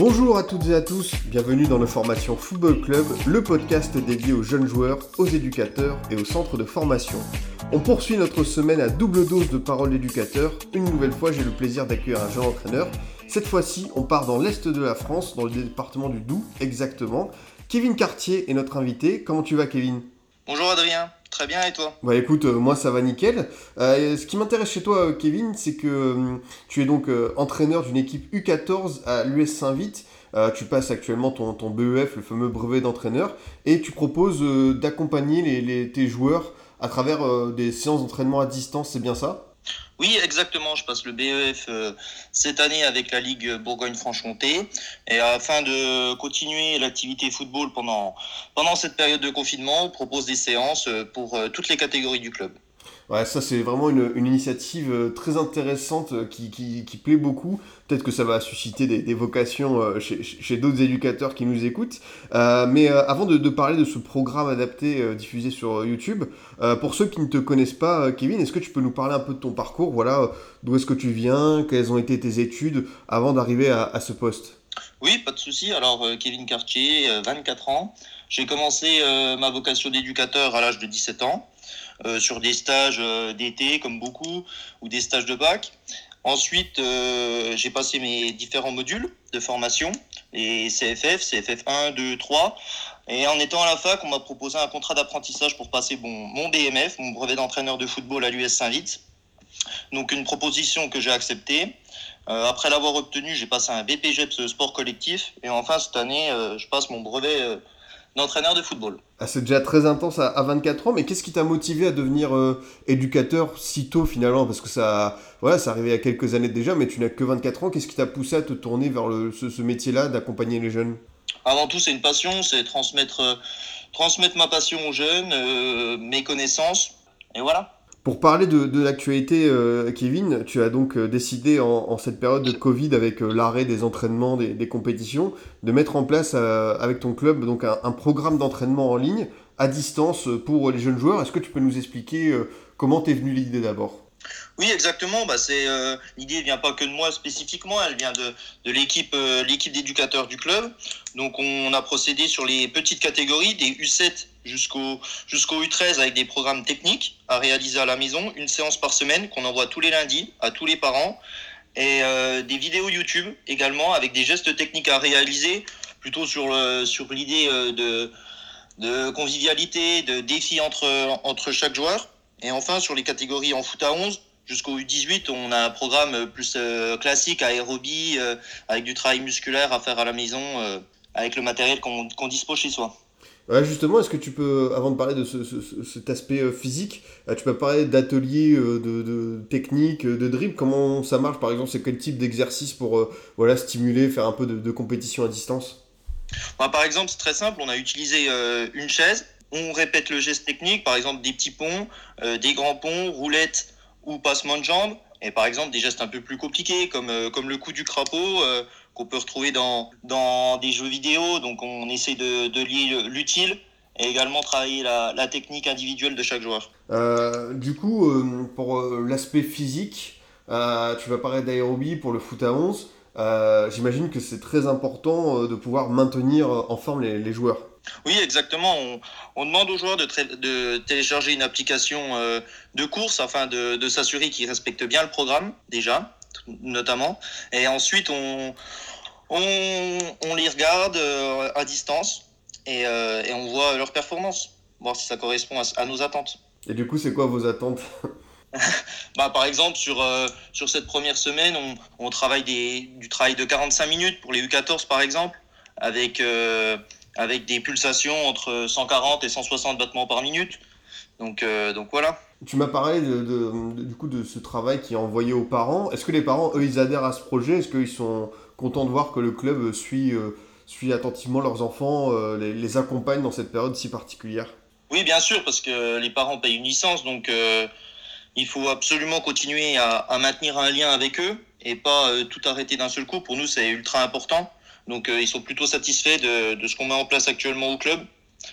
Bonjour à toutes et à tous, bienvenue dans le Formation Football Club, le podcast dédié aux jeunes joueurs, aux éducateurs et aux centres de formation. On poursuit notre semaine à double dose de paroles d'éducateurs. Une nouvelle fois, j'ai le plaisir d'accueillir un jeune entraîneur. Cette fois-ci, on part dans l'est de la France, dans le département du Doubs exactement. Kevin Cartier est notre invité. Comment tu vas, Kevin? Bonjour Adrien, très bien et toi Bah écoute, euh, moi ça va nickel. Euh, ce qui m'intéresse chez toi, euh, Kevin, c'est que tu es donc entraîneur d'une équipe U14 à l'US Saint-Vite. Tu passes actuellement ton, BEF, le fameux brevet d'entraîneur, et tu proposes d'accompagner les, tes joueurs à travers des séances d'entraînement à distance, c'est bien ça? Oui, exactement, je passe le BEF euh, cette année avec la Ligue Bourgogne-Franche-Comté et afin de continuer l'activité football pendant, pendant cette période de confinement, on propose des séances euh, pour euh, toutes les catégories du club. Ouais, ça c'est vraiment une, une initiative euh, très intéressante euh, qui, qui, plaît beaucoup. Peut-être que ça va susciter des, vocations euh, chez, chez- d'autres éducateurs qui nous écoutent. Mais avant de, parler de ce programme adapté diffusé sur YouTube, pour ceux qui ne te connaissent pas, Kevin, est-ce que tu peux nous parler un peu de ton parcours? Voilà, d'où est-ce que tu viens? Quelles ont été tes études avant d'arriver à, ce poste? Oui, pas de souci. Alors, Kevin Cartier, euh, 24 ans. J'ai commencé ma vocation d'éducateur à l'âge de 17 ans, sur des stages euh, d'été, comme beaucoup, ou des stages de bac. Ensuite, euh, j'ai passé mes différents modules de formation, les CFF, CFF 1, 2, 3. Et en étant à la fac, on m'a proposé un contrat d'apprentissage pour passer bon, mon BMF, mon brevet d'entraîneur de football à l'US Saint-Vite. Donc une proposition que j'ai acceptée. Euh, après l'avoir obtenu, j'ai passé un BPGEPS sport collectif. Et enfin, cette année, euh, je passe mon brevet euh, d'entraîneur de football. Ah, C'est déjà très intense à, à 24 ans, mais qu'est-ce qui t'a motivé à devenir euh, éducateur si tôt finalement? Parce que ça, voilà, ça arrivait il y a quelques années déjà, mais tu n'as que 24 ans. Qu'est-ce qui t'a poussé à te tourner vers le- ce, ce métier-là d'accompagner les jeunes? Avant tout, c'est une passion, c'est transmettre, euh, transmettre ma passion aux jeunes, euh, mes connaissances. Et voilà. Pour parler de, l'actualité, euh, Kevin, tu as donc euh, décidé en, cette période de Covid, avec euh, l'arrêt des entraînements, des, compétitions, de mettre en place avec ton club donc un, programme d'entraînement en ligne à distance pour les jeunes joueurs. Est-ce que tu peux nous expliquer comment t'es venue l'idée d'abord? Oui, exactement. Bah, c'est l'idée vient pas que de moi spécifiquement, elle vient de, de l'équipe l'équipe d'éducateurs du club. Donc on a procédé sur les petites catégories des U7 jusqu'au jusqu'au U13 avec des programmes techniques à réaliser à la maison, une séance par semaine qu'on envoie tous les lundis à tous les parents et euh, des vidéos YouTube également avec des gestes techniques à réaliser plutôt sur sur l'idée euh, de de convivialité, de défi entre entre chaque joueur. Et enfin, sur les catégories en foot à 11, jusqu'au U18, on a un programme plus euh, classique, aérobie, avec du travail musculaire à faire à la maison, avec le matériel qu'on qu'on dispose chez soi. Justement, est-ce que tu peux, avant de parler de ce- ce- ce- cet aspect euh, physique, euh, tu peux parler d'ateliers, euh, de, de techniques, de dribble, comment ça marche par exemple, c'est quel type d'exercice pour voilà, stimuler, faire un peu de, compétition à distance? Bah, par exemple, c'est très simple, on a utilisé une chaise, on répète le geste technique, par exemple des petits ponts, des grands ponts, roulettes ou passement de jambes, et par exemple des gestes un peu plus compliqués, comme, le coup du crapaud, qu'on peut retrouver dans, dans des jeux vidéo, donc on essaie de, de lier l'utile et également travailler la, la technique individuelle de chaque joueur. Euh, Du coup, euh, pour euh, l'aspect physique, euh, tu vas parler d'aérobie pour le foot à 11. Euh, J'imagine que c'est très important de pouvoir maintenir en forme les, les joueurs. Oui, exactement. On, on demande aux joueurs de, de télécharger une application euh, de course afin de, de s'assurer qu'ils respectent bien le programme, déjà, notamment. Et ensuite, on, on, on les regarde euh, à distance et, euh, et on voit leur performance, voir si ça correspond à, à nos attentes. Et du coup, c'est quoi vos attentes? Bah, par exemple, sur, euh, sur cette première semaine, on, on travaille des, du travail de 45 minutes pour les U14, par exemple, avec, euh, avec des pulsations entre 140 et 160 battements par minute. Donc, euh, donc voilà. Tu m'as parlé de, de- de- du coup de ce travail qui est envoyé aux parents. Est-ce que les parents, eux, ils adhèrent à ce projet? Est-ce qu'ils sont contents de voir que le club suit, euh, suit attentivement leurs enfants, euh, les, les accompagne dans cette période si particulière? Oui, bien sûr, parce que les parents payent une licence, donc il faut absolument continuer à, à, maintenir un lien avec eux et pas tout arrêter d'un seul coup. Pour nous, c'est ultra important. Donc ils sont plutôt satisfaits de, ce qu'on met en place actuellement au club,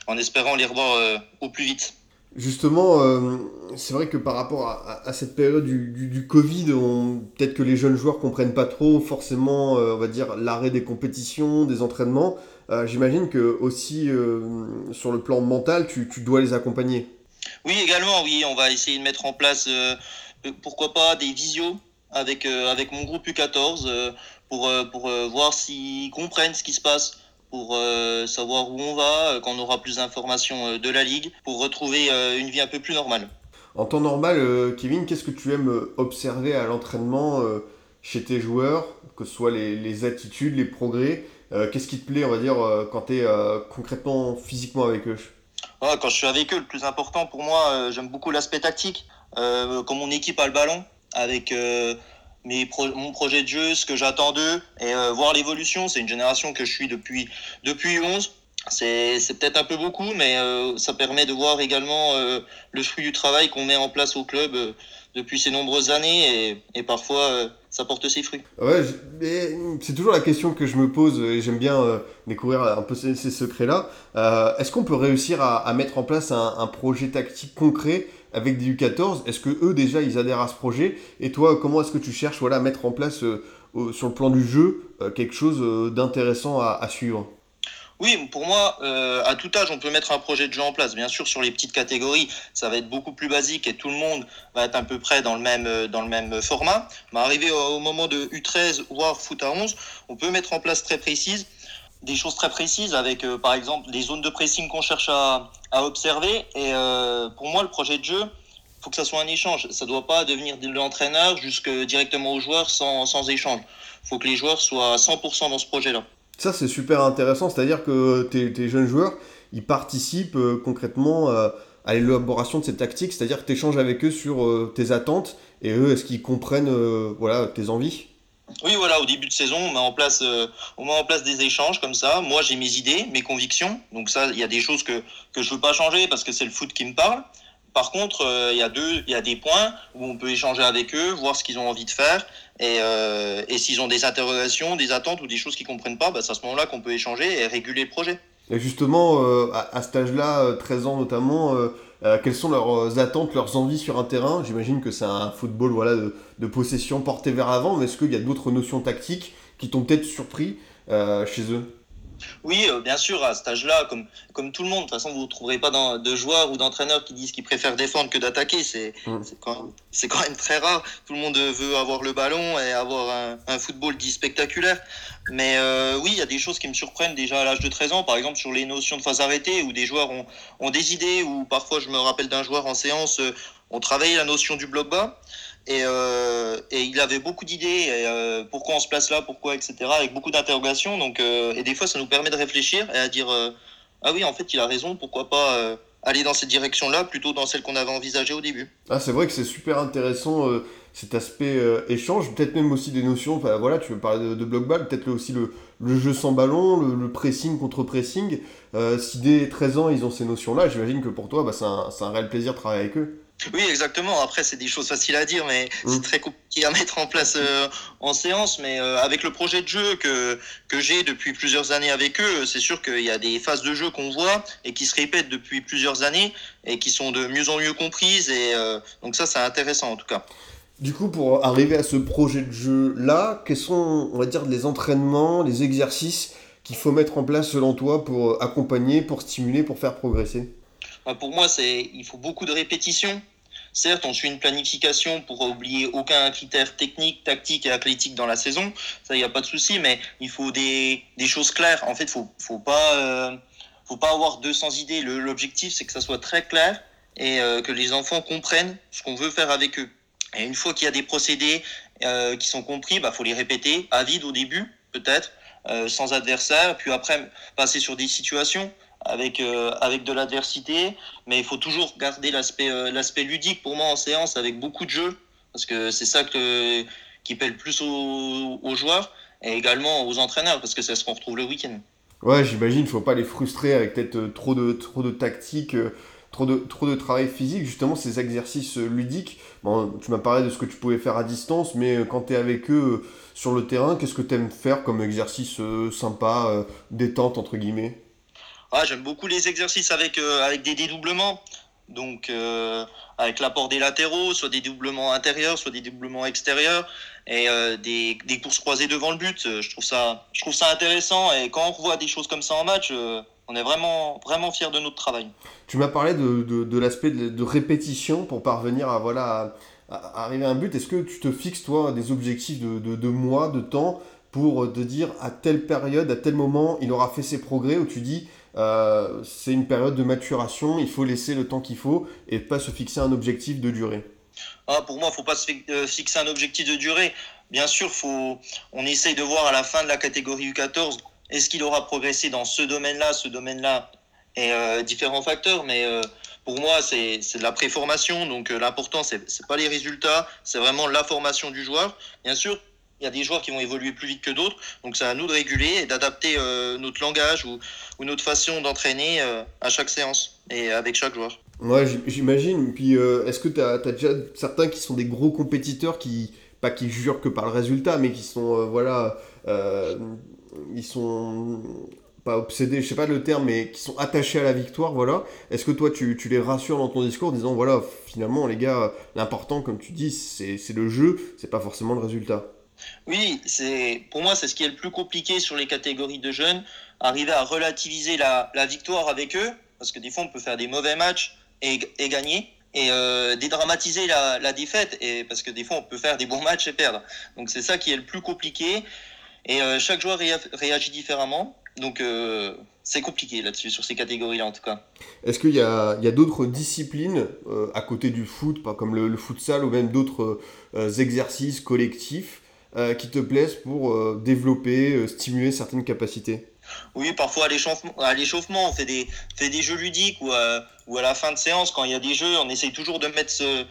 en espérant les revoir au plus vite. Justement, euh, c'est vrai que par rapport à, cette période du, Covid, peut-être que les jeunes joueurs comprennent pas trop forcément, euh, on va dire, l'arrêt des compétitions, des entraînements. Euh, J'imagine que aussi sur le plan mental, tu, dois les accompagner. Oui, également, oui, on va essayer de mettre en place, pourquoi pas, des visios avec, avec mon groupe U14 pour, pour voir s'ils comprennent ce qui se passe pour euh, savoir où on va, euh, quand on aura plus d'informations euh, de la Ligue, pour retrouver une vie un peu plus normale. En temps normal, Kevin, qu'est-ce que tu aimes observer à l'entraînement chez tes joueurs, que ce soit les, les attitudes, les progrès Qu'est-ce qui te plaît, on va dire, quand tu es concrètement, physiquement avec eux? Quand je suis avec eux, le plus important pour moi, j'aime beaucoup l'aspect tactique. quand mon équipe a le ballon, avec mes pro mon projet de jeu, ce que j'attends d'eux et euh, voir l'évolution. C'est une génération que je suis depuis depuis 11. C'est peut-être un peu beaucoup, mais euh, ça permet de voir également euh, le fruit du travail qu'on met en place au club euh, depuis ces nombreuses années et, parfois euh, ça porte ses fruits. Ouais, c'est toujours la question que je me pose et j'aime bien découvrir un peu ces, secrets-là. Est-ce qu'on peut réussir à, mettre en place un, projet tactique concret avec des U14 Est-ce que eux déjà ils adhèrent à ce projet? Et toi, comment est-ce que tu cherches voilà, à mettre en place sur le plan du jeu quelque chose d'intéressant à, suivre? Oui, pour moi, euh, à tout âge, on peut mettre un projet de jeu en place. Bien sûr, sur les petites catégories, ça va être beaucoup plus basique et tout le monde va être à peu près dans le même, dans le même format. Mais arrivé au, moment de U13, voire foot à 11, on peut mettre en place très précise des choses très précises avec, euh, par exemple, les zones de pressing qu'on cherche à, à, observer. Et euh, pour moi, le projet de jeu, faut que ça soit un échange. Ça doit pas devenir de l'entraîneur jusque directement aux joueurs sans, sans échange. faut que les joueurs soient à 100% dans ce projet-là. Ça, c'est super intéressant. C'est-à-dire que tes, jeunes joueurs, ils participent euh, concrètement euh, à l'élaboration de ces tactiques. C'est-à-dire que tu échanges avec eux sur euh, tes attentes et eux, est-ce qu'ils comprennent voilà, tes envies? Oui, voilà, au début de saison, on met en place, on met en place des échanges comme ça. Moi, j'ai mes idées, mes convictions. Donc ça, il y a des choses que que je veux pas changer parce que c'est le foot qui me parle. Par contre, il y il y a des points où on peut échanger avec eux, voir ce qu'ils ont envie de faire, et, euh, et s'ils ont des interrogations, des attentes ou des choses qu'ils comprennent pas, bah, c'est à ce moment-là qu'on peut échanger et réguler le projet. Et justement, euh, à, cet âge-là, 13 ans notamment, euh, euh, quelles sont leurs attentes, leurs envies sur un terrain? J'imagine que c'est un football voilà, de, possession porté vers l'avant, mais est-ce qu'il y a d'autres notions tactiques qui t'ont peut-être surpris euh, chez eux? Oui, euh, bien sûr, à cet âge-là, comme, comme tout le monde, de toute façon, vous ne trouverez pas dans, de joueurs ou d'entraîneurs qui disent qu'ils préfèrent défendre que d'attaquer. C'est mmh. quand, quand, même très rare. Tout le monde veut avoir le ballon et avoir un, un football dit spectaculaire. Mais euh, oui, il y a des choses qui me surprennent déjà à l'âge de 13 ans, par exemple sur les notions de phase arrêtée, où des joueurs ont, ont des idées, ou parfois je me rappelle d'un joueur en séance, euh, on travaillait la notion du bloc bas. Et, euh, et, il avait beaucoup d'idées, euh, pourquoi on se place là, pourquoi, etc., avec beaucoup d'interrogations. Donc, euh, et des fois, ça nous permet de réfléchir et à dire ah oui, en fait, il a raison, pourquoi pas aller dans cette direction-là plutôt dans celle qu'on avait envisagée au début. Ah, c'est vrai que c'est super intéressant cet aspect échange, peut-être même aussi des notions. Enfin, voilà, tu veux parler de, de bloc ball, peut-être aussi le, le, jeu sans ballon, le, le pressing contre pressing. si dès 13 ans ils ont ces notions-là, j'imagine que pour toi, bah, c'est un, un réel plaisir de travailler avec eux. Oui, exactement. Après, c'est des choses faciles à dire, mais mmh. c'est très compliqué à mettre en place euh, en séance. Mais euh, avec le projet de jeu que, que j'ai depuis plusieurs années avec eux, c'est sûr qu'il y a des phases de jeu qu'on voit et qui se répètent depuis plusieurs années et qui sont de mieux en mieux comprises. Et euh, donc ça, c'est intéressant en tout cas. Du coup, pour arriver à ce projet de jeu-là, quels sont, on va dire, les entraînements, les exercices qu'il faut mettre en place selon toi pour accompagner, pour stimuler, pour faire progresser? Pour moi, c'est il faut beaucoup de répétitions. Certes, on suit une planification pour oublier aucun critère technique, tactique et athlétique dans la saison. Ça, il n'y a pas de souci, mais il faut des, des choses claires. En fait, faut, faut pas, euh, faut pas avoir 200 idées. L'objectif, c'est que ça soit très clair et euh, que les enfants comprennent ce qu'on veut faire avec eux. Et une fois qu'il y a des procédés euh, qui sont compris, bah, faut les répéter à vide au début, peut-être, sans adversaire, puis après passer sur des situations avec euh, avec de l'adversité, mais il faut toujours garder l'aspect euh, l'aspect ludique pour moi en séance avec beaucoup de jeux parce que c'est ça qui paie le plus aux, joueurs et également aux entraîneurs parce que c'est ce qu'on retrouve le week-end. Ouais, j'imagine, faut pas les frustrer avec peut-être trop de trop de tactiques, trop de, trop de travail physique, justement ces exercices ludiques. Bon, tu m'as parlé de ce que tu pouvais faire à distance, mais quand tu es avec eux sur le terrain, qu'est-ce que tu aimes faire comme exercice sympa, détente entre guillemets? Ah, J'aime beaucoup les exercices avec, avec des dédoublements. Donc, euh, avec l'apport des latéraux, soit des doublements intérieurs, soit des doublements extérieurs, et euh, des, des, courses croisées devant le but. Euh, je trouve ça, je trouve ça intéressant. Et quand on revoit des choses comme ça en match, on est vraiment, vraiment fiers de notre travail. Tu m'as parlé de, de, l'aspect de, répétition pour parvenir à, voilà, à, arriver à un but. Est-ce que tu te fixes, toi, des objectifs de, mois, de temps, pour te dire à telle période, à tel moment, il aura fait ses progrès, où tu dis euh, c'est une période de maturation, il faut laisser le temps qu'il faut et pas se fixer un objectif de durée. Ah, pour moi, il ne faut pas se euh, fixer un objectif de durée. Bien sûr, faut, on essaye de voir à la fin de la catégorie U14, est-ce qu'il aura progressé dans ce domaine-là, ce domaine-là, et euh, différents facteurs, mais pour moi, c'est de la préformation, donc l'important, ce n'est pas les résultats, c'est vraiment la formation du joueur. Bien sûr, il y a des joueurs qui vont évoluer plus vite que d'autres. Donc c'est à nous de réguler et d'adapter euh, notre langage ou, notre façon d'entraîner euh, à chaque séance et avec chaque joueur. Ouais, j'imagine. Puis euh, est-ce que tu as, déjà certains qui sont des gros compétiteurs qui, pas qui jurent que par le résultat, mais qui sont, voilà, ils sont pas obsédés, je sais pas le terme, mais qui sont attachés à la victoire, voilà. Est-ce que toi, tu, tu, les rassures dans ton discours en disant, voilà, finalement, les gars, l'important, comme tu dis, c'est le jeu, c'est pas forcément le résultat? Oui, c'est pour moi c'est ce qui est le plus compliqué sur les catégories de jeunes, arriver à relativiser la, victoire avec eux, parce que des fois on peut faire des mauvais matchs et, gagner, et euh, dédramatiser la, défaite, et parce que des fois on peut faire des bons matchs et perdre. Donc c'est ça qui est le plus compliqué, et euh, chaque joueur réagit différemment, donc euh, c'est compliqué là-dessus, sur ces catégories-là en tout cas. Est-ce qu'il y a, d'autres disciplines à côté du foot, comme le, le futsal ou même d'autres exercices collectifs euh, qui te plaisent pour euh, développer, euh, stimuler certaines capacités. Oui, parfois à l'échauffement, on fait des, fait des jeux ludiques ou, ou à la fin de séance, quand il y a des jeux, on essaye toujours de mettre ce,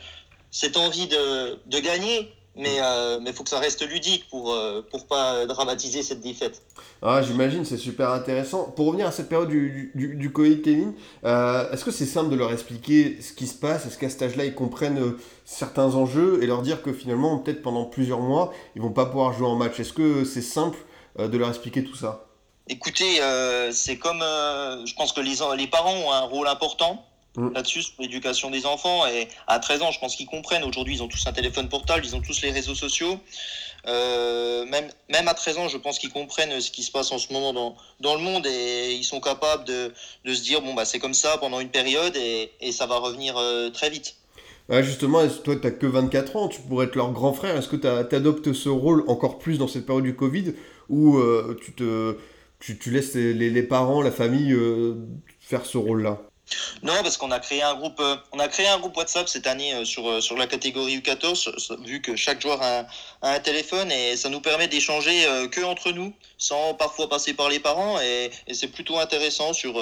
cette envie de, de gagner mais il euh, faut que ça reste ludique pour ne pour pas dramatiser cette défaite. Ah, J'imagine, c'est super intéressant. Pour revenir à cette période du, du, du Covid, Kevin, euh, est-ce que c'est simple de leur expliquer ce qui se passe? Est-ce qu'à cet âge-là, ils comprennent euh, certains enjeux et leur dire que finalement, peut-être pendant plusieurs mois, ils vont pas pouvoir jouer en match? Est-ce que c'est simple de leur expliquer tout ça? Écoutez, c'est comme, je pense que les, les parents ont un rôle important Mm. là-dessus sur l'éducation des enfants. Et à 13 ans, je pense qu'ils comprennent. Aujourd'hui, ils ont tous un téléphone portable, ils ont tous les réseaux sociaux. Euh, même, même à 13 ans, je pense qu'ils comprennent ce qui se passe en ce moment dans, dans le monde et ils sont capables de, de se dire bon, bah, c'est comme ça pendant une période et, et ça va revenir euh, très vite. justement, toi, tu n'as que 24 ans, tu pourrais être leur grand frère? Est-ce que tu adoptes ce rôle encore plus dans cette période du Covid ou euh, tu, te, tu, tu laisses les, les, parents, la famille faire ce rôle-là? Non, parce qu'on a créé un groupe, euh, on a créé un groupe WhatsApp cette année euh, sur, euh, sur la catégorie U14, vu que chaque joueur a, un téléphone et ça nous permet d'échanger que entre nous, sans parfois passer par les parents et, c'est plutôt intéressant sur,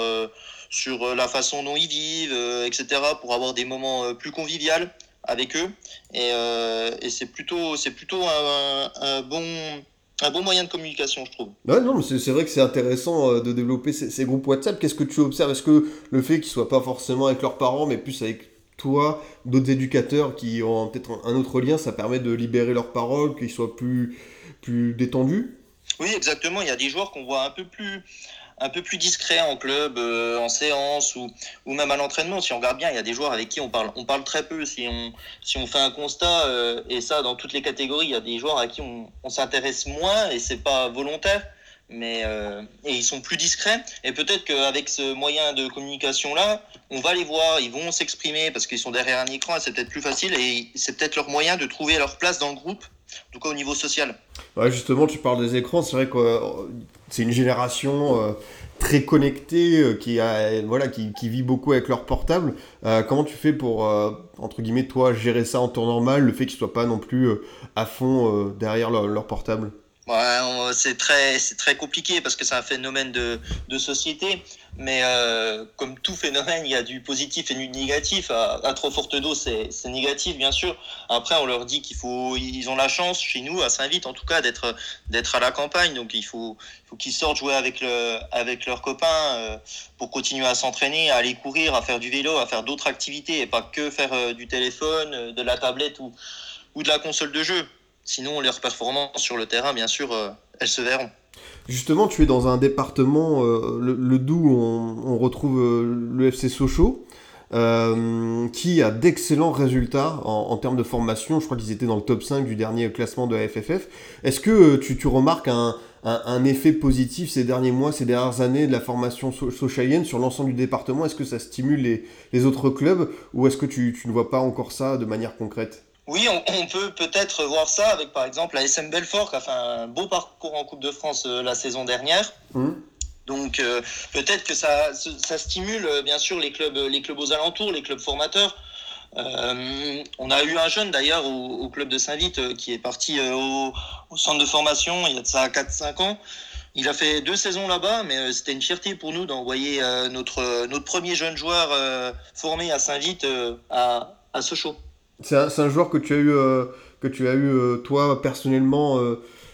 sur la façon dont ils vivent, etc., pour avoir des moments plus conviviaux avec eux et, c'est plutôt, c'est plutôt un bon un bon moyen de communication, je trouve. Ouais, non, c'est vrai que c'est intéressant euh, de développer ces, groupes WhatsApp. Qu'est-ce que tu observes? Est-ce que le fait qu'ils soient pas forcément avec leurs parents, mais plus avec toi, d'autres éducateurs qui ont peut-être un autre lien, ça permet de libérer leurs paroles, qu'ils soient plus, plus détendus? Oui, exactement. Il y a des joueurs qu'on voit un peu plus un peu plus discret en club, euh, en séance ou, ou même à l'entraînement. Si on regarde bien, il y a des joueurs avec qui on parle, on parle très peu. Si on, si on fait un constat, euh, et ça dans toutes les catégories, il y a des joueurs à qui on, on s'intéresse moins et c'est pas volontaire. Mais euh, et ils sont plus discrets et peut-être qu'avec ce moyen de communication là, on va les voir, ils vont s'exprimer parce qu'ils sont derrière un écran, c'est peut-être plus facile et c'est peut-être leur moyen de trouver leur place dans le groupe, en tout cas au niveau social. Justement, tu parles des écrans, c'est vrai que c'est une génération euh, très connectée euh, qui, a, voilà, qui, vit beaucoup avec leur portable. Euh, comment tu fais pour, entre guillemets, toi, gérer ça en temps normal, le fait qu'ils soient pas non plus à fond derrière leur, portable? Ouais, c'est très, c'est très compliqué parce que c'est un phénomène de, de société. Mais euh, comme tout phénomène, il y a du positif et du négatif. À, trop forte dose, c'est, c'est négatif, bien sûr. Après, on leur dit qu'il faut, ils ont la chance chez nous, à Saint-Vite en tout cas, d'être, d'être à la campagne. Donc il faut, faut qu'ils sortent jouer avec le, avec leurs copains euh, pour continuer à s'entraîner, à aller courir, à faire du vélo, à faire d'autres activités et pas que faire euh, du téléphone, euh, de la tablette ou, ou de la console de jeu. Sinon, leurs performances sur le terrain, bien sûr, euh, elles se verront. Justement, tu es dans un département, euh, le, le Doubs, on, on retrouve euh, le FC Sochaux, euh, qui a d'excellents résultats en, termes de formation. Je crois qu'ils étaient dans le top 5 du dernier classement de la FFF. Est-ce que tu, remarques un, effet positif ces derniers mois, ces dernières années de la formation so sochalienne sur l'ensemble du département? Est-ce que ça stimule les, autres clubs? Ou est-ce que tu ne vois pas encore ça de manière concrète? Oui, on, on peut peut-être voir ça avec par exemple la SM Belfort qui a fait un beau parcours en Coupe de France euh, la saison dernière. Mmh. Donc euh, peut-être que ça, ça stimule euh, bien sûr les clubs, les clubs aux alentours, les clubs formateurs. Euh, on a eu un jeune d'ailleurs au, au, club de Saint-Vite qui est parti au, au, centre de formation il y a de ça 4-5 ans. Il a fait deux saisons là-bas, mais c'était une fierté pour nous d'envoyer notre, notre premier jeune joueur formé à Saint-Vite à, à Sochaux. C'est un, un, joueur que tu as eu, euh, que tu as eu euh, toi personnellement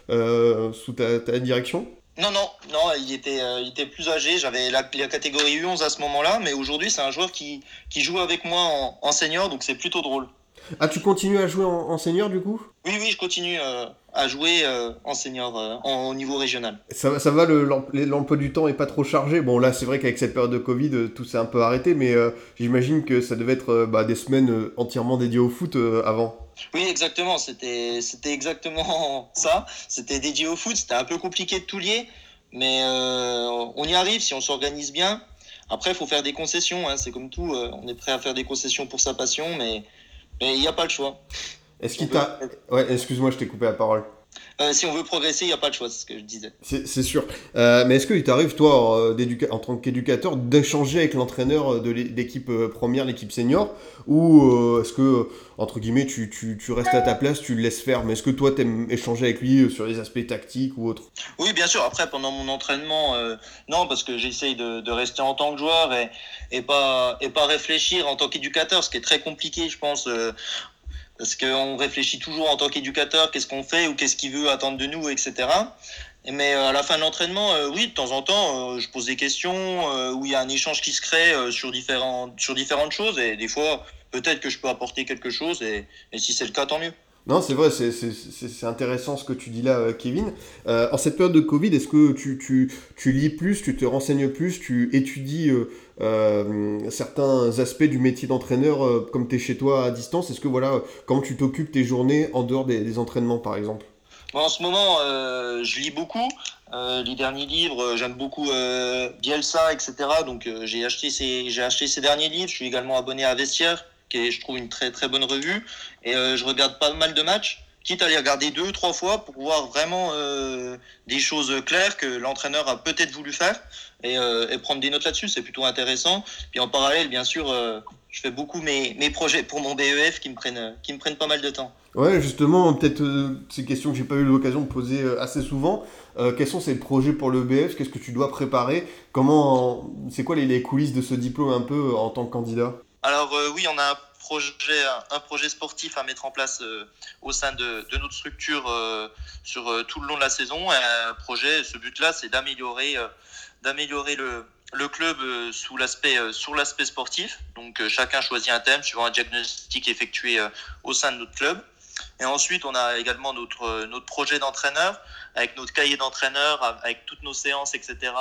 euh, sous ta, ta, direction? Non, non, non, il était, il était plus âgé. J'avais la, la, catégorie U11 à ce moment-là, mais aujourd'hui c'est un joueur qui, qui joue avec moi en, en senior, donc c'est plutôt drôle. Ah, tu continues à jouer en, en senior du coup? Oui, oui, je continue à jouer euh, en senior euh, en, au niveau régional. Ça, ça va, l'emploi du temps est pas trop chargé. Bon, là, c'est vrai qu'avec cette période de Covid, euh, tout s'est un peu arrêté, mais euh, j'imagine que ça devait être bah, des semaines entièrement dédiées au foot avant. Oui, exactement. C'était exactement ça. C'était dédié au foot. C'était un peu compliqué de tout lier, mais on y arrive si on s'organise bien. Après, il faut faire des concessions. Hein. C'est comme tout. on est prêt à faire des concessions pour sa passion, mais mais il n'y a pas le choix. Est-ce qu'il t'a. Ouais, excuse-moi, je t'ai coupé la parole. Euh, si on veut progresser, il n'y a pas de choix, c'est ce que je disais. C'est sûr. Euh, mais est-ce qu'il t'arrive, toi, euh, en tant qu'éducateur, d'échanger avec l'entraîneur de l'équipe première, l'équipe senior? Ou euh, est-ce que, entre guillemets, tu, tu, tu, restes à ta place, tu le laisses faire? Mais est-ce que toi, tu aimes échanger avec lui sur les aspects tactiques ou autres? Oui, bien sûr. Après, pendant mon entraînement, non, parce que j'essaye de, de, rester en tant que joueur et, et, pas, et pas réfléchir en tant qu'éducateur, ce qui est très compliqué, je pense parce qu'on réfléchit toujours en tant qu'éducateur, qu'est-ce qu'on fait ou qu'est-ce qu'il veut attendre de nous, etc. Mais euh, à la fin de l'entraînement, euh, oui, de temps en temps, euh, je pose des questions euh, où il y a un échange qui se crée sur, différents, sur différentes choses et des fois, peut-être que je peux apporter quelque chose et, si c'est le cas, tant mieux. Non, c'est vrai, c'est intéressant ce que tu dis là, Kevin. En cette période de Covid, est-ce que tu, tu, tu, lis plus, tu te renseignes plus, tu étudies euh, certains aspects du métier d'entraîneur euh, comme tu es chez toi à distance Est-ce que voilà, comment tu t'occupes tes journées en dehors des, entraînements par exemple? En ce moment, euh, je lis beaucoup. les derniers livres, j'aime beaucoup Bielsa, etc. Donc j'ai acheté, ces, acheté ces derniers livres. Je suis également abonné à Vestiaire qui est, je trouve, une très très bonne revue. Et je regarde pas mal de matchs, quitte à les regarder deux, trois fois pour voir vraiment euh, des choses claires que l'entraîneur a peut-être voulu faire et, euh, et, prendre des notes là-dessus. C'est plutôt intéressant. Puis en parallèle, bien sûr, euh, je fais beaucoup mes, mes projets pour mon BEF qui me prennent, qui me prennent pas mal de temps. Ouais, justement, peut-être euh, ces questions que j'ai pas eu l'occasion de poser euh, assez souvent. Euh, quels sont ces projets pour le BF Qu'est-ce que tu dois préparer? Comment, c'est quoi les, les, coulisses de ce diplôme un peu en tant que candidat? Alors euh, oui, on a projet, un, projet sportif à mettre en place euh, au sein de, notre structure euh, sur tout le long de la saison. Projet, ce but-là, c'est d'améliorer, le, club sous l'aspect sur l'aspect sportif. Donc chacun choisit un thème suivant un diagnostic effectué au sein de notre club. Et ensuite, on a également notre, projet d'entraîneur, avec notre cahier d'entraîneur, avec toutes nos séances, etc.,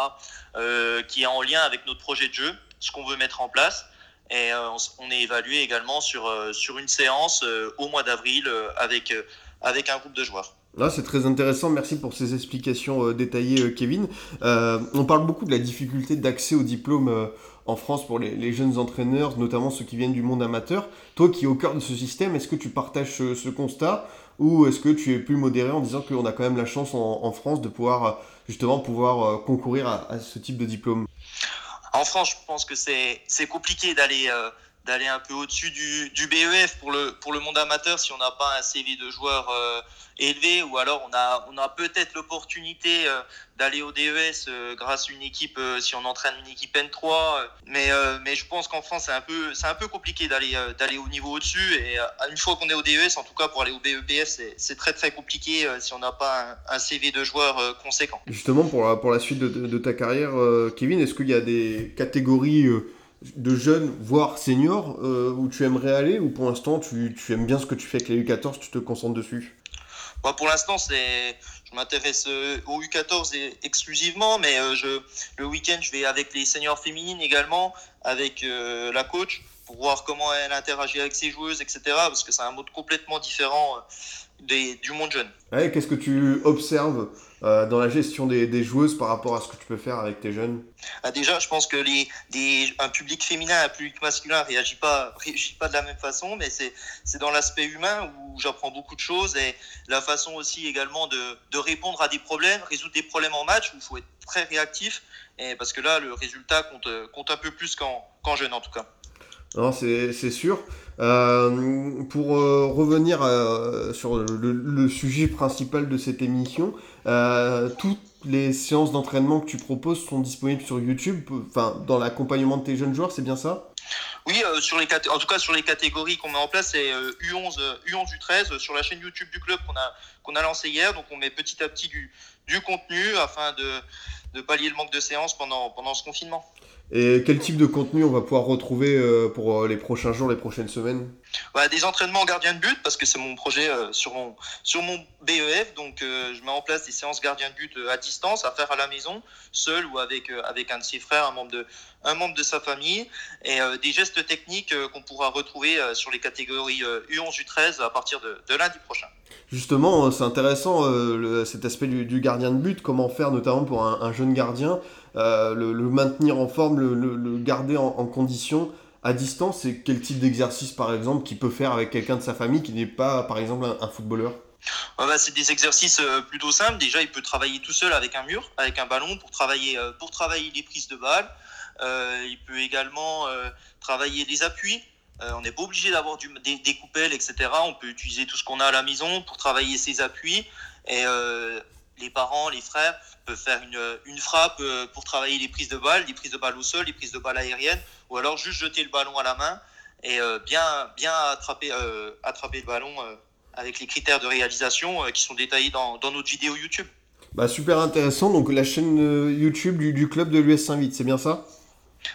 euh, qui est en lien avec notre projet de jeu, ce qu'on veut mettre en place. Et euh, on est évalué également sur, euh, sur une séance euh, au mois d'avril avec, avec un groupe de joueurs. Là, c'est très intéressant. Merci pour ces explications détaillées, Kevin. On parle beaucoup de la difficulté d'accès au diplôme en France pour les, jeunes entraîneurs, notamment ceux qui viennent du monde amateur. Toi qui es au cœur de ce système, est-ce que tu partages ce, constat ou est-ce que tu es plus modéré en disant qu'on a quand même la chance en, France de pouvoir justement pouvoir concourir à ce type de diplôme? En France, je pense que c'est compliqué d'aller d'aller un peu au-dessus du, BEF pour le, pour le monde amateur si on n'a pas un CV de joueur euh, élevé ou alors on a, on a peut-être l'opportunité euh, d'aller au DES euh, grâce à une équipe si on entraîne une équipe N3 euh, mais, mais je pense qu'en France c'est un peu, un peu compliqué d'aller, d'aller au niveau au-dessus et une fois qu'on est au DES en tout cas pour aller au BEPF c'est, très très compliqué si on n'a pas un, CV de joueur conséquent. Justement pour la, pour la suite de ta carrière Kevin est-ce qu'il y a des catégories de jeunes, voire seniors, euh, où tu aimerais aller ou pour l'instant tu, tu, aimes bien ce que tu fais avec les U14, tu te concentres dessus? Bah Pour l'instant, c'est je m'intéresse euh, aux U14 exclusivement, mais euh, je, le week-end, je vais avec les seniors féminines également, avec la coach, pour voir comment elle interagit avec ses joueuses, etc. Parce que c'est un mode complètement différent des, du monde jeune. Ouais, Qu'est-ce que tu observes euh, dans la gestion des, des, joueuses par rapport à ce que tu peux faire avec tes jeunes? Ah Déjà, je pense que les, des, un public féminin, un public masculin réagit pas, réagit pas de la même façon, mais c'est dans l'aspect humain où j'apprends beaucoup de choses et la façon aussi également de, de répondre à des problèmes, résoudre des problèmes en match où il faut être très réactif, et parce que là, le résultat compte, compte un peu plus qu'en qu jeune en tout cas. Non, c'est sûr. Euh, pour euh, revenir euh, sur le, le, sujet principal de cette émission, euh, toutes les séances d'entraînement que tu proposes sont disponibles sur YouTube, enfin dans l'accompagnement de tes jeunes joueurs, c'est bien ça? Oui, euh, sur les en tout cas sur les catégories qu'on met en place, c'est U11, U11, U13 sur la chaîne YouTube du club qu'on a qu'on a lancé hier. Donc on met petit à petit du, du contenu afin de, de pallier le manque de séances pendant pendant ce confinement. Et quel type de contenu on va pouvoir retrouver euh, pour les prochains jours, les prochaines semaines? Bah, Des entraînements gardien de but, parce que c'est mon projet euh, sur, mon, sur mon BEF. Donc, euh, je mets en place des séances gardien de but à distance, à faire à la maison, seul ou avec, avec un de ses frères, un membre de, un membre de sa famille. Et des gestes techniques qu'on pourra retrouver sur les catégories U11, U13 à partir de, de lundi prochain. Justement, c'est intéressant le, cet aspect du, gardien de but, comment faire notamment pour un, un jeune gardien euh, le, maintenir en forme, le, garder en, condition à distance C'est quel type d'exercice, par exemple, qu'il peut faire avec quelqu'un de sa famille qui n'est pas, par exemple, un, footballeur? Bah, c'est des exercices euh, plutôt simples. Déjà, il peut travailler tout seul avec un mur, avec un ballon, pour travailler, euh, pour travailler les prises de balles. Euh, il peut également euh, travailler les appuis. Euh, on n'est pas obligé d'avoir des, des, coupelles, etc. On peut utiliser tout ce qu'on a à la maison pour travailler ses appuis. Et les parents, les frères peuvent faire une, une frappe euh, pour travailler les prises de balles, les prises de balles au sol, les prises de balles aériennes, ou alors juste jeter le ballon à la main et euh, bien, bien attraper, euh, attraper le ballon euh, avec les critères de réalisation euh, qui sont détaillés dans, dans notre vidéo YouTube. Bah, super intéressant, donc la chaîne euh, YouTube du, du club de l'US Saint-Vite, c'est bien ça?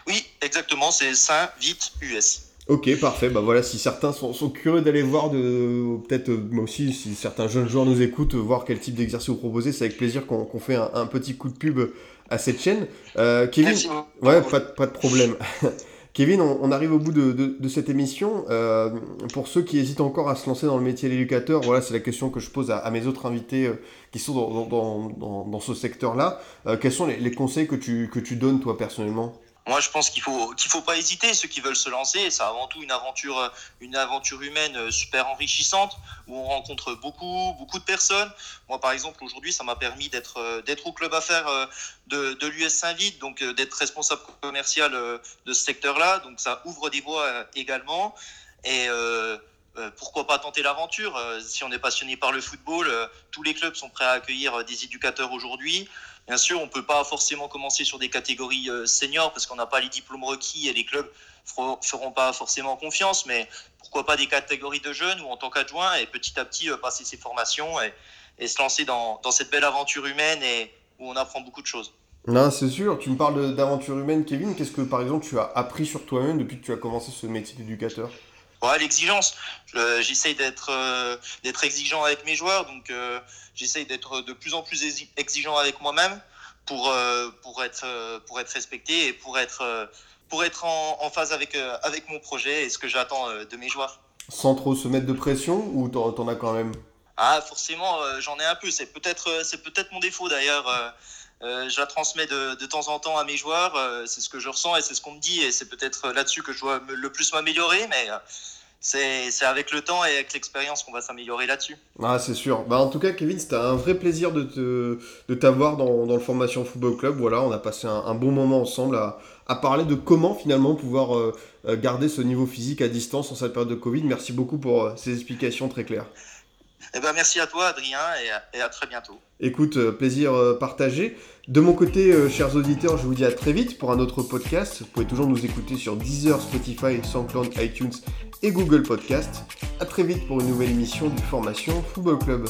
Oui, exactement, c'est Saint-Vite US. Ok, parfait. Bah voilà, si certains sont, sont curieux d'aller voir, de peut-être euh, moi aussi, si certains jeunes joueurs nous écoutent, voir quel type d'exercice vous proposez, c'est avec plaisir qu'on qu fait un, un, petit coup de pub à cette chaîne. Euh, Kevin, Merci. ouais, pas, pas de problème. Kevin, on, on, arrive au bout de, de, de cette émission. Euh, pour ceux qui hésitent encore à se lancer dans le métier d'éducateur, voilà, c'est la question que je pose à, à mes autres invités euh, qui sont dans, dans, dans, dans ce secteur-là. Quels sont les, les, conseils que tu, que tu donnes, toi, personnellement? Moi, je pense qu'il faut qu'il faut pas hésiter. Ceux qui veulent se lancer, c'est avant tout une aventure, une aventure humaine super enrichissante où on rencontre beaucoup beaucoup de personnes. Moi, par exemple, aujourd'hui, ça m'a permis d'être d'être au club affaires de, de l'US Saint-Vite, donc d'être responsable commercial de ce secteur-là. Donc, ça ouvre des voies également. Et euh, pourquoi pas tenter l'aventure Si on est passionné par le football, tous les clubs sont prêts à accueillir des éducateurs aujourd'hui. Bien sûr, on ne peut pas forcément commencer sur des catégories euh, seniors parce qu'on n'a pas les diplômes requis et les clubs ne feront pas forcément confiance, mais pourquoi pas des catégories de jeunes ou en tant qu'adjoint et petit à petit euh, passer ses formations et, se lancer dans, dans, cette belle aventure humaine et où on apprend beaucoup de choses. Non, c'est sûr. Tu me parles d'aventure humaine, Kevin. Qu'est-ce que, par exemple, tu as appris sur toi-même depuis que tu as commencé ce métier d'éducateur? Ouais, l'exigence. J'essaye d'être euh, d'être exigeant avec mes joueurs, donc euh, j'essaye d'être de plus en plus exigeant avec moi-même pour euh, pour être pour être respecté et pour être pour être en, en phase avec avec mon projet et ce que j'attends de mes joueurs. Sans trop se mettre de pression ou t'en, en as quand même? Ah, forcément, j'en ai un peu. C'est peut-être c'est peut-être mon défaut d'ailleurs. Euh, je la transmets de, de, temps en temps à mes joueurs. Euh, c'est ce que je ressens et c'est ce qu'on me dit. Et c'est peut-être là-dessus que je dois me, le plus m'améliorer. Mais euh, c'est avec le temps et avec l'expérience qu'on va s'améliorer là-dessus. Ah, c'est sûr. Bah, en tout cas, Kevin, c'était un vrai plaisir de t'avoir dans, dans le Formation Football Club. Voilà, on a passé un, bon moment ensemble à, à parler de comment finalement pouvoir euh, euh, garder ce niveau physique à distance en cette période de Covid. Merci beaucoup pour euh, ces explications très claires. Eh ben, merci à toi, Adrien, et à, très bientôt. Écoute, euh, plaisir euh, partagé. De mon côté, euh, chers auditeurs, je vous dis à très vite pour un autre podcast. Vous pouvez toujours nous écouter sur Deezer, Spotify, SoundCloud, iTunes et Google Podcast. À très vite pour une nouvelle émission du Formation Football Club.